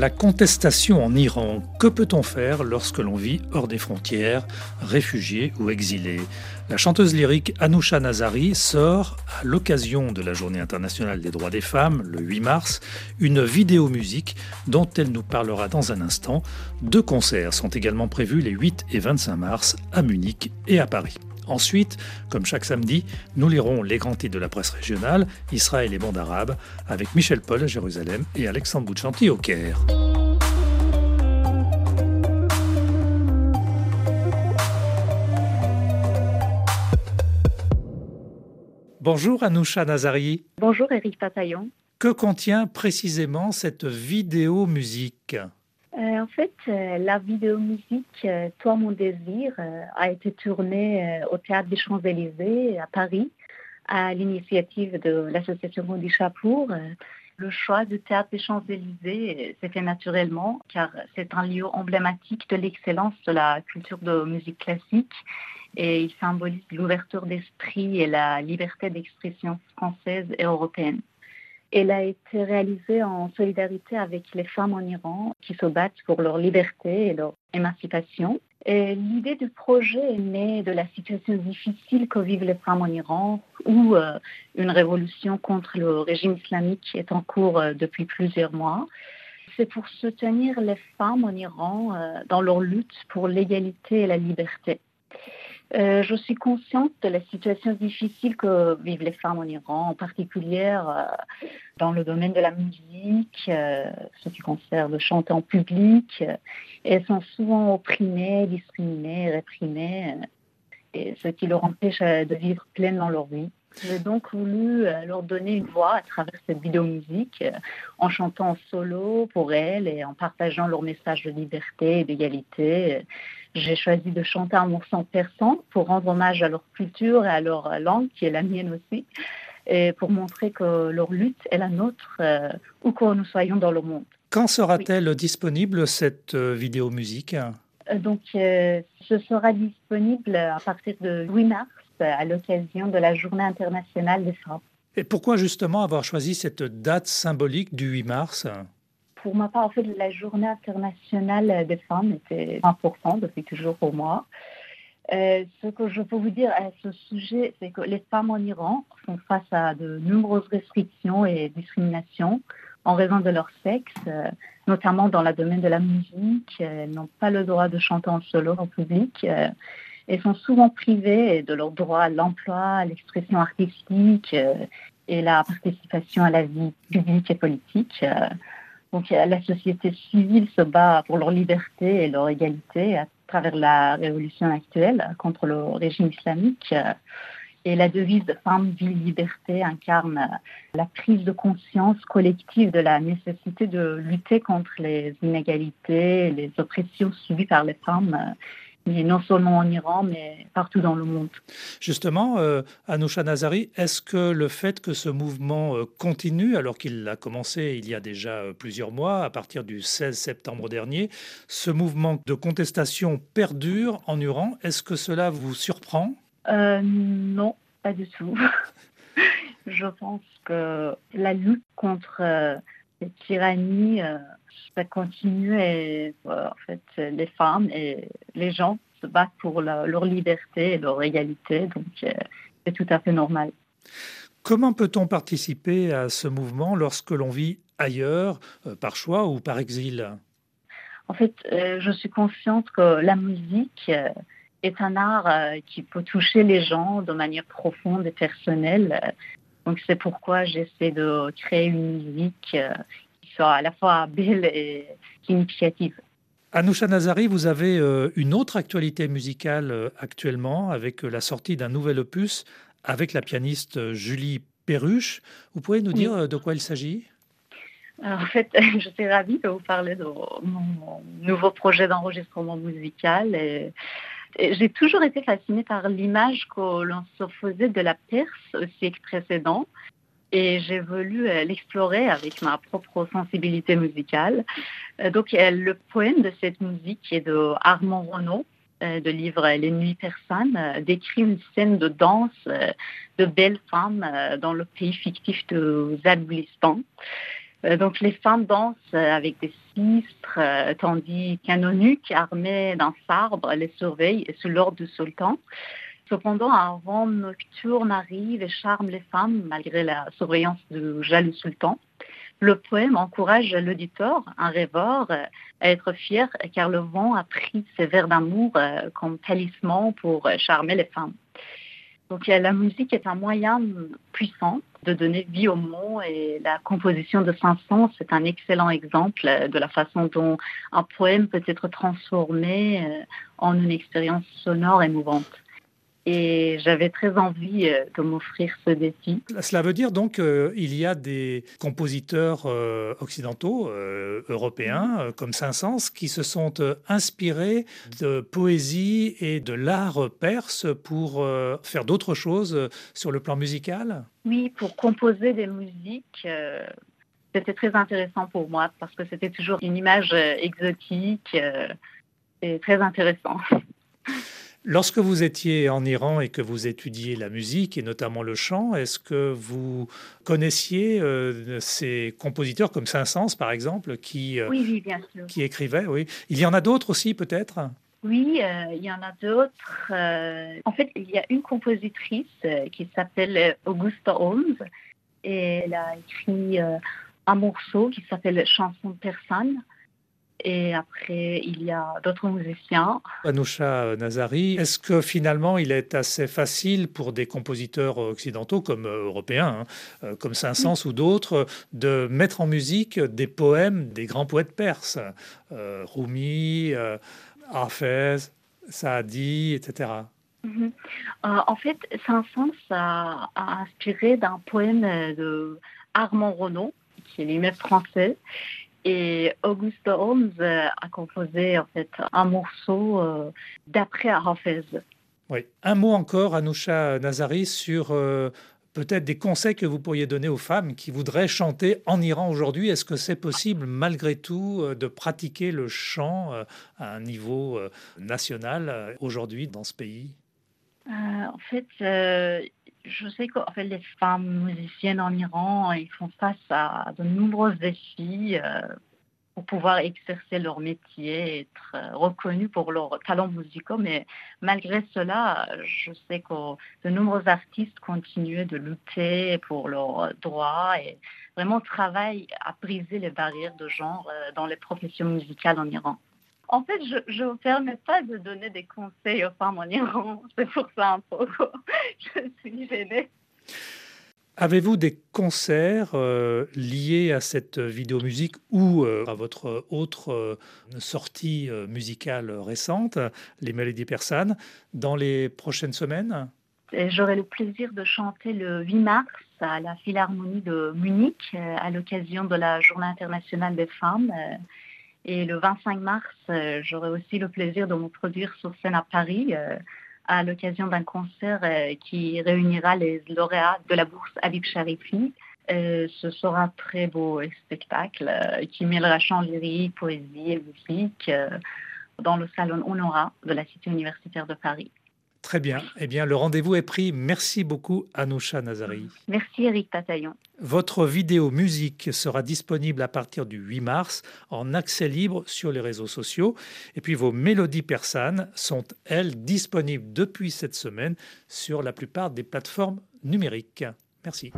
La contestation en Iran, que peut-on faire lorsque l'on vit hors des frontières, réfugié ou exilé La chanteuse lyrique Anoucha Nazari sort, à l'occasion de la Journée internationale des droits des femmes, le 8 mars, une vidéo musique dont elle nous parlera dans un instant. Deux concerts sont également prévus les 8 et 25 mars à Munich et à Paris. Ensuite, comme chaque samedi, nous lirons les grands titres de la presse régionale, Israël et monde arabe, avec Michel Paul à Jérusalem et Alexandre Bouchanti au Caire. Bonjour Anoucha Nazari. Bonjour Eric Pataillon. Que contient précisément cette vidéo musique? Euh, en fait, euh, la vidéo musique euh, Toi mon désir a été tournée au théâtre des Champs-Élysées à Paris à l'initiative de l'association Mondi Chapour. Le choix du théâtre des Champs-Élysées s'est fait naturellement car c'est un lieu emblématique de l'excellence de la culture de musique classique et il symbolise l'ouverture d'esprit et la liberté d'expression française et européenne. Elle a été réalisée en solidarité avec les femmes en Iran qui se battent pour leur liberté et leur émancipation. L'idée du projet est née de la situation difficile que vivent les femmes en Iran, où euh, une révolution contre le régime islamique est en cours euh, depuis plusieurs mois. C'est pour soutenir les femmes en Iran euh, dans leur lutte pour l'égalité et la liberté. Euh, je suis consciente de la situation difficile que vivent les femmes en Iran, en particulier euh, dans le domaine de la musique, euh, ce qui concerne chanter en public. elles sont souvent opprimées, discriminées, réprimées, ce qui leur empêche de vivre pleinement leur vie. J'ai donc voulu leur donner une voix à travers cette vidéo musique, en chantant en solo pour elles et en partageant leur message de liberté et d'égalité. J'ai choisi de chanter un morceau persan pour rendre hommage à leur culture et à leur langue, qui est la mienne aussi, et pour montrer que leur lutte est la nôtre, euh, où que nous soyons dans le monde. Quand sera-t-elle disponible, cette euh, vidéo musique? Euh, Donc, ce sera disponible à partir de 8 mars, à l'occasion de la Journée internationale des femmes. Et pourquoi justement avoir choisi cette date symbolique du 8 mars? Pour ma part, en fait, la journée internationale des femmes était importante depuis toujours pour moi. Euh, ce que je peux vous dire à ce sujet, c'est que les femmes en Iran font face à de nombreuses restrictions et discriminations en raison de leur sexe, euh, notamment dans le domaine de la musique. Elles n'ont pas le droit de chanter en solo en public. Euh, elles sont souvent privées de leur droit à l'emploi, à l'expression artistique et la participation à la vie publique et politique. Donc la société civile se bat pour leur liberté et leur égalité à travers la révolution actuelle contre le régime islamique. Et la devise de Femme, Vie, Liberté incarne la prise de conscience collective de la nécessité de lutter contre les inégalités, les oppressions subies par les femmes non seulement en Iran, mais partout dans le monde. Justement, euh, Anoucha Nazari, est-ce que le fait que ce mouvement euh, continue, alors qu'il a commencé il y a déjà euh, plusieurs mois, à partir du 16 septembre dernier, ce mouvement de contestation perdure en Iran, est-ce que cela vous surprend? Non, pas du tout. Je pense que la lutte contre cette tyrannie ça continue et euh, en fait, les femmes et les gens se battent pour leur liberté et leur égalité, donc euh, c'est tout à fait normal. Comment peut-on participer à ce mouvement lorsque l'on vit ailleurs, euh, par choix ou par exil? En fait, je suis consciente que la musique est un art qui peut toucher les gens de manière profonde et personnelle. Donc c'est pourquoi j'essaie de créer une musique soit à la fois belle et significative. Anoucha Nazari, vous avez euh, une autre actualité musicale euh, actuellement avec euh, la sortie d'un nouvel opus avec la pianiste Julie Perruche. Vous pouvez nous dire de quoi il s'agit? En fait, je suis ravie de vous parler de mon nouveau projet d'enregistrement musical. Et J'ai toujours été fascinée par l'image que l'on se faisait de la Perse au siècle précédent et j'ai voulu euh, l'explorer avec ma propre sensibilité musicale. Euh, donc le poème de cette musique est de Armand Renaud, euh, de livre Les Nuits persanes, décrit une scène de danse de belles femmes dans le pays fictif de Zadoulistan. Donc les femmes dansent avec des sistres, tandis qu'un eunuque armé d'un sabre les surveille sous l'ordre du sultan. Cependant, un vent nocturne arrive et charme les femmes malgré la surveillance du jaloux sultan. Le poème encourage l'auditeur, un rêveur, à être fier car le vent a pris ses vers d'amour euh, comme talisman pour charmer les femmes. La musique est un moyen puissant de donner vie au mot et la composition de Saint-Saëns c'est un excellent exemple de la façon dont un poème peut être transformé euh, en une expérience sonore émouvante et j'avais très envie euh, de m'offrir ce défi. Cela veut dire donc qu'il euh, y a des compositeurs euh, occidentaux, européens, comme Saint-Saëns, qui se sont inspirés de poésie et de l'art perse pour faire d'autres choses sur le plan musical? Oui, pour composer des musiques. c'était très intéressant pour moi parce que c'était toujours une image exotique et très intéressant. Lorsque vous étiez en Iran et que vous étudiez la musique et notamment le chant, est-ce que vous connaissiez euh, ces compositeurs comme Saint-Saëns par exemple qui, euh, oui, bien sûr. qui écrivaient oui. Il y en a d'autres aussi peut-être? Oui, euh, il y en a d'autres. en fait, il y a une compositrice qui s'appelle Augusta Holmes et elle a écrit un morceau qui s'appelle Chanson persane et après, il y a d'autres musiciens. Anoucha Nazari, est-ce que finalement il est assez facile pour des compositeurs occidentaux comme euh, européens, hein, euh, comme Saint-Saëns ou d'autres, de mettre en musique des poèmes des grands poètes perses, euh, Rumi, Hafez, Saadi, etc. Mhm. en fait, Saint-Saëns a, a, inspiré d'un poème de Armand Renaud, qui est lui-même français, et Auguste Holmes euh, a composé en fait un morceau euh, d'après Hafez. Oui. Un mot encore, Anoucha Nazari, sur euh, peut-être des conseils que vous pourriez donner aux femmes qui voudraient chanter en Iran aujourd'hui. Est-ce que c'est possible, malgré tout, de pratiquer le chant à un niveau national aujourd'hui dans ce pays? En fait, je sais que fait, les femmes musiciennes en Iran, font face à de nombreux défis euh, pour pouvoir exercer leur métier, être euh, reconnus pour leurs talents musicaux. Mais malgré cela, je sais que de nombreux artistes continuent de lutter pour leurs droits et vraiment travaillent à briser les barrières de genre euh, dans les professions musicales en Iran. En fait, je ne me permets pas de donner des conseils aux femmes en Iran. C'est pour ça un peu que je suis gênée. Avez-vous des concerts euh, liés à cette vidéo musique ou euh, à votre autre euh, sortie musicale récente, Les Mélodies persanes, dans les prochaines semaines? J'aurai le plaisir de chanter le 8 mars à la Philharmonie de Munich à l'occasion de la Journée internationale des femmes. Et le 25 mars, euh, j'aurai aussi le plaisir de me produire sur scène à Paris euh, à l'occasion d'un concert euh, qui réunira les lauréats de la bourse Habib Sharifi. ce sera un très beau spectacle qui mêlera chant lyrique, poésie et musique dans le salon Honora de la Cité universitaire de Paris. Très bien. Eh bien, le rendez-vous est pris. Merci beaucoup, Anoucha Nazari. Merci, Eric Tataillon. Votre vidéo musique sera disponible à partir du 8 mars en accès libre sur les réseaux sociaux. Et puis, vos mélodies persanes sont, elles, disponibles depuis cette semaine sur la plupart des plateformes numériques. Merci.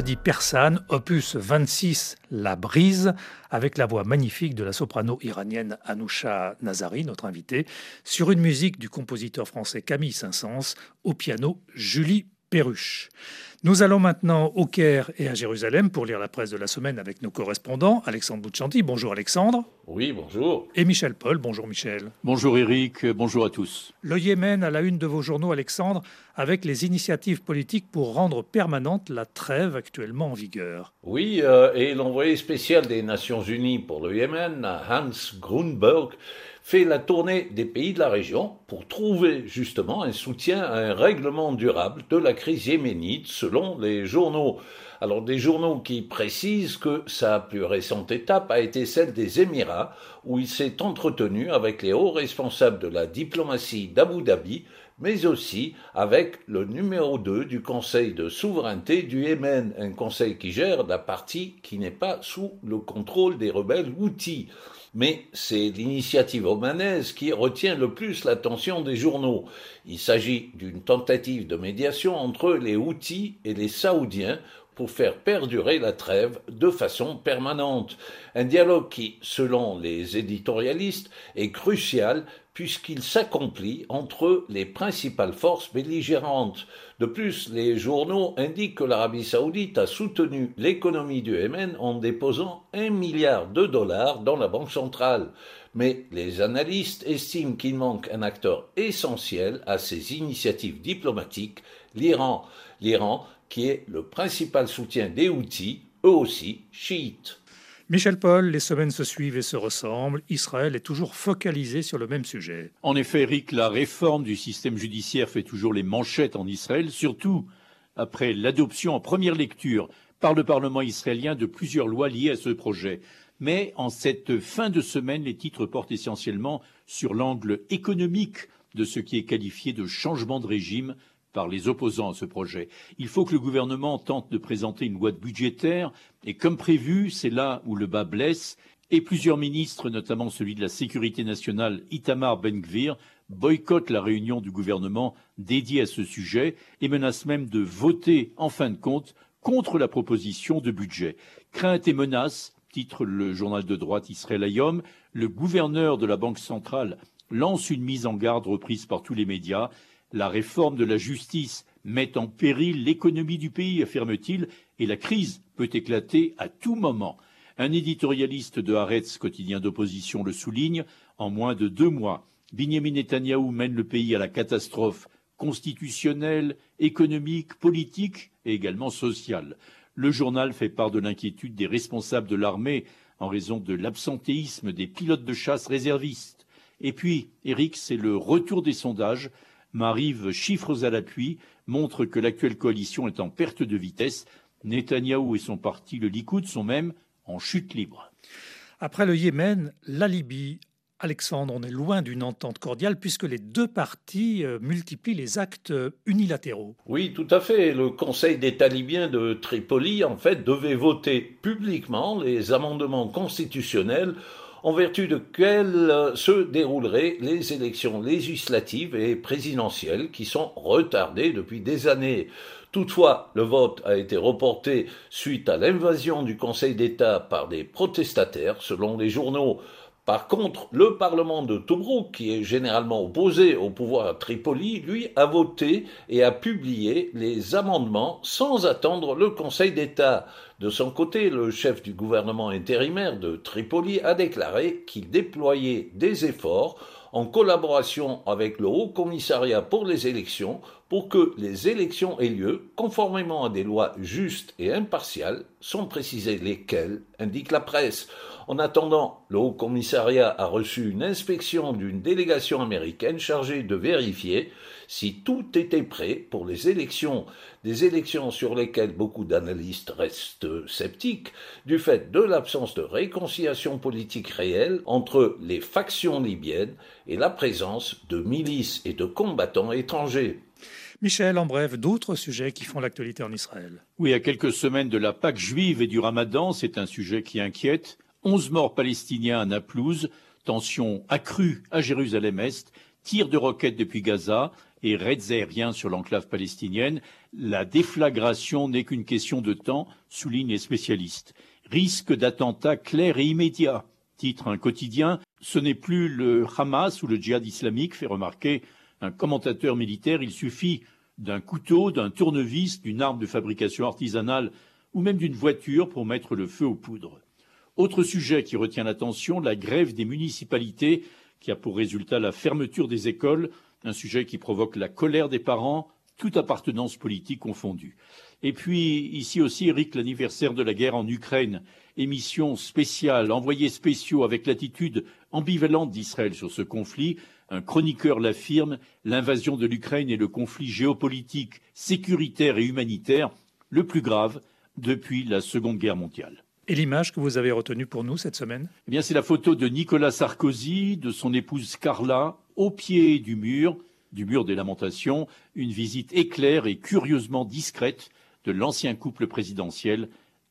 Mélodie persane, opus 26, La Brise, avec la voix magnifique de la soprano iranienne Anousha Nazari, notre invitée, sur une musique du compositeur français Camille Saint-Saëns, au piano Julie Perruche. Nous allons maintenant au Caire et à Jérusalem pour lire la presse de la semaine avec nos correspondants. Alexandre Bouchanti, bonjour Alexandre. Oui, bonjour. Et Michel Paul, bonjour Michel. Bonjour Eric, bonjour à tous. Le Yémen à la une de vos journaux, Alexandre, avec les initiatives politiques pour rendre permanente la trêve actuellement en vigueur. Oui, euh, et l'envoyé spécial des Nations Unies pour le Yémen, Hans Grunberg, fait la tournée des pays de la région pour trouver justement un soutien à un règlement durable de la crise yéménite selon les journaux. Alors des journaux qui précisent que sa plus récente étape a été celle des Émirats où il s'est entretenu avec les hauts responsables de la diplomatie d'Abu Dhabi mais aussi avec le numéro 2 du Conseil de souveraineté du Yémen, un conseil qui gère la partie qui n'est pas sous le contrôle des rebelles Houthis mais c'est l'initiative omanaise qui retient le plus l'attention des journaux. Il s'agit d'une tentative de médiation entre les Houthis et les Saoudiens pour faire perdurer la trêve de façon permanente. Un dialogue qui, selon les éditorialistes, est crucial puisqu'il s'accomplit entre les principales forces belligérantes. De plus, les journaux indiquent que l'Arabie saoudite a soutenu l'économie du Yémen en déposant un milliard de dollars dans la Banque centrale. Mais les analystes estiment qu'il manque un acteur essentiel à ces initiatives diplomatiques, l'Iran. L'Iran, qui est le principal soutien des Houthis, eux aussi chiites. Michel Paul, les semaines se suivent et se ressemblent. Israël est toujours focalisé sur le même sujet. En effet, Eric, la réforme du système judiciaire fait toujours les manchettes en Israël, surtout après l'adoption en première lecture par le Parlement israélien de plusieurs lois liées à ce projet. Mais en cette fin de semaine, les titres portent essentiellement sur l'angle économique de ce qui est qualifié de changement de régime par les opposants à ce projet. Il faut que le gouvernement tente de présenter une loi budgétaire, et comme prévu, c'est là où le bas blesse, et plusieurs ministres, notamment celui de la Sécurité nationale, Itamar Ben-Gvir, boycottent la réunion du gouvernement dédiée à ce sujet et menacent même de voter, en fin de compte, contre la proposition de budget. Crainte et menaces, titre le journal de droite Israël Ayom, le gouverneur de la Banque centrale lance une mise en garde reprise par tous les médias la réforme de la justice met en péril l'économie du pays, affirme-t-il, et la crise peut éclater à tout moment. Un éditorialiste de Haaretz, quotidien d'opposition, le souligne. En moins de deux mois, Binyamin Netanyahou mène le pays à la catastrophe constitutionnelle, économique, politique et également sociale. Le journal fait part de l'inquiétude des responsables de l'armée en raison de l'absentéisme des pilotes de chasse réservistes. Et puis, Eric, c'est le retour des sondages m'arrive chiffres à l'appui, montrent que l'actuelle coalition est en perte de vitesse. Netanyahou et son parti, le Likoud, sont même en chute libre. Après le Yémen, la Libye, Alexandre, on est loin d'une entente cordiale puisque les deux parties euh, multiplient les actes unilatéraux. Oui, tout à fait. Le Conseil d'État libyen de Tripoli, en fait, devait voter publiquement les amendements constitutionnels en vertu de quels euh, se dérouleraient les élections législatives et présidentielles qui sont retardées depuis des années. Toutefois, le vote a été reporté suite à l'invasion du Conseil d'État par des protestataires, selon les journaux. Par contre, le Parlement de Tobruk, qui est généralement opposé au pouvoir à Tripoli, lui a voté et a publié les amendements sans attendre le Conseil d'État. De son côté, le chef du gouvernement intérimaire de Tripoli a déclaré qu'il déployait des efforts en collaboration avec le Haut Commissariat pour les élections pour que les élections aient lieu conformément à des lois justes et impartiales, sans préciser lesquelles, indique la presse. En attendant, le Haut Commissariat a reçu une inspection d'une délégation américaine chargée de vérifier si tout était prêt pour les élections, des élections sur lesquelles beaucoup d'analystes restent sceptiques du fait de l'absence de réconciliation politique réelle entre les factions libyennes et la présence de milices et de combattants étrangers. Michel, en bref, d'autres sujets qui font l'actualité en Israël. Oui, à quelques semaines de la Pâque juive et du Ramadan, c'est un sujet qui inquiète. 11 morts palestiniens à Naplouse, tension accrue à Jérusalem-Est, tirs de roquettes depuis Gaza, et raids aériens sur l'enclave palestinienne. La déflagration n'est qu'une question de temps, soulignent les spécialistes. Risque d'attentat clair et immédiat, titre un quotidien. Ce n'est plus le Hamas ou le djihad islamique, fait remarquer un commentateur militaire. Il suffit d'un couteau, d'un tournevis, d'une arme de fabrication artisanale ou même d'une voiture pour mettre le feu aux poudres. Autre sujet qui retient l'attention, la grève des municipalités qui a pour résultat la fermeture des écoles, un sujet qui provoque la colère des parents, toute appartenance politique confondue. Et puis ici aussi, Eric, l'anniversaire de la guerre en Ukraine, émission spéciale, envoyés spéciaux avec l'attitude ambivalente d'Israël sur ce conflit. Un chroniqueur l'affirme, l'invasion de l'Ukraine est le conflit géopolitique, sécuritaire et humanitaire le plus grave depuis la Seconde Guerre mondiale. Et l'image que vous avez retenue pour nous cette semaine? Eh bien, c'est la photo de Nicolas Sarkozy, de son épouse Carla, au pied du mur, du mur des lamentations, une visite éclair et curieusement discrète de l'ancien couple présidentiel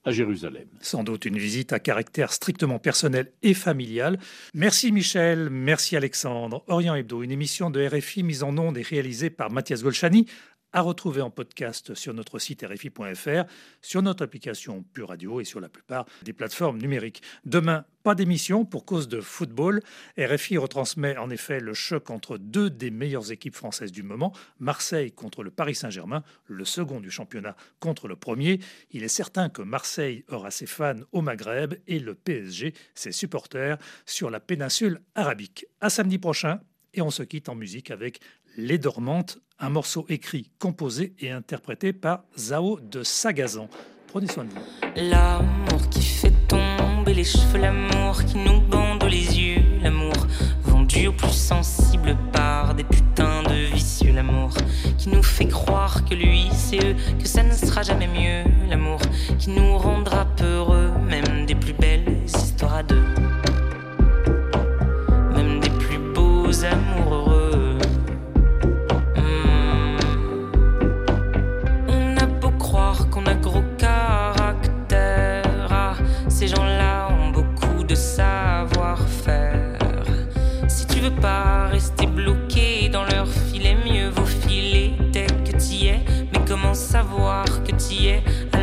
Jérusalem. Sans doute une visite à caractère strictement personnel et familial. Merci Michel, merci Alexandre. Orient Hebdo, une émission de RFI mise en onde et réalisée par Mathias Golchani à retrouver en podcast sur notre site RFI.fr, sur notre application Pure Radio et sur la plupart des plateformes numériques. Demain, pas d'émission pour cause de football. RFI retransmet en effet le choc entre deux des meilleures équipes françaises du moment, Marseille contre le Paris Saint-Germain, le second du championnat contre le premier. Il est certain que Marseille aura ses fans au Maghreb et le PSG ses supporters sur la péninsule arabique. À samedi prochain et on se quitte en musique avec Les Dormantes, un morceau écrit, composé et interprété par Zao de Sagazan. Prenez soin de vous. L'amour qui fait tomber les cheveux, l'amour qui nous bande les yeux, l'amour vendu au plus sensible par des putains de vicieux, l'amour qui nous fait croire que lui c'est eux, que ça ne sera jamais mieux, l'amour qui nous rendra peureux, même des plus belles histoires à deux.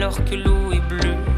Alors que l'eau est bleue